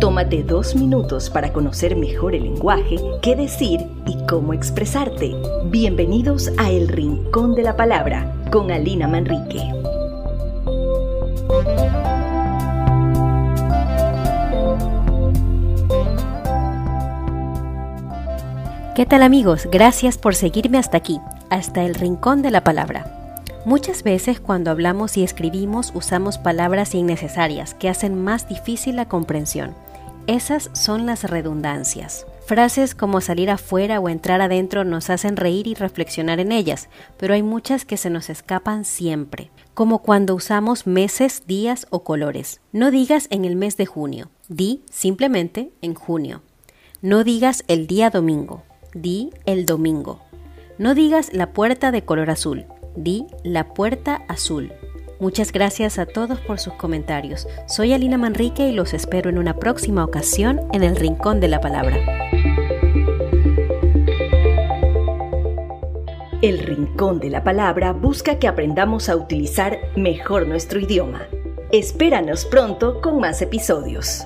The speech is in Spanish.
Tómate dos minutos para conocer mejor el lenguaje, qué decir y cómo expresarte. Bienvenidos a El Rincón de la Palabra con Alina Manrique. ¿Qué tal amigos? Gracias por seguirme hasta aquí, hasta el Rincón de la Palabra. Muchas veces cuando hablamos y escribimos usamos palabras innecesarias que hacen más difícil la comprensión. Esas son las redundancias. Frases como salir afuera o entrar adentro nos hacen reír y reflexionar en ellas, pero hay muchas que se nos escapan siempre, como cuando usamos meses, días o colores. No digas en el mes de junio, di simplemente en junio. No digas el día domingo, di el domingo. No digas la puerta de color azul, di la puerta azul. Muchas gracias a todos por sus comentarios. Soy Alina Manrique y los espero en una próxima ocasión en el Rincón de la Palabra. El Rincón de la Palabra busca que aprendamos a utilizar mejor nuestro idioma. Espéranos pronto con más episodios.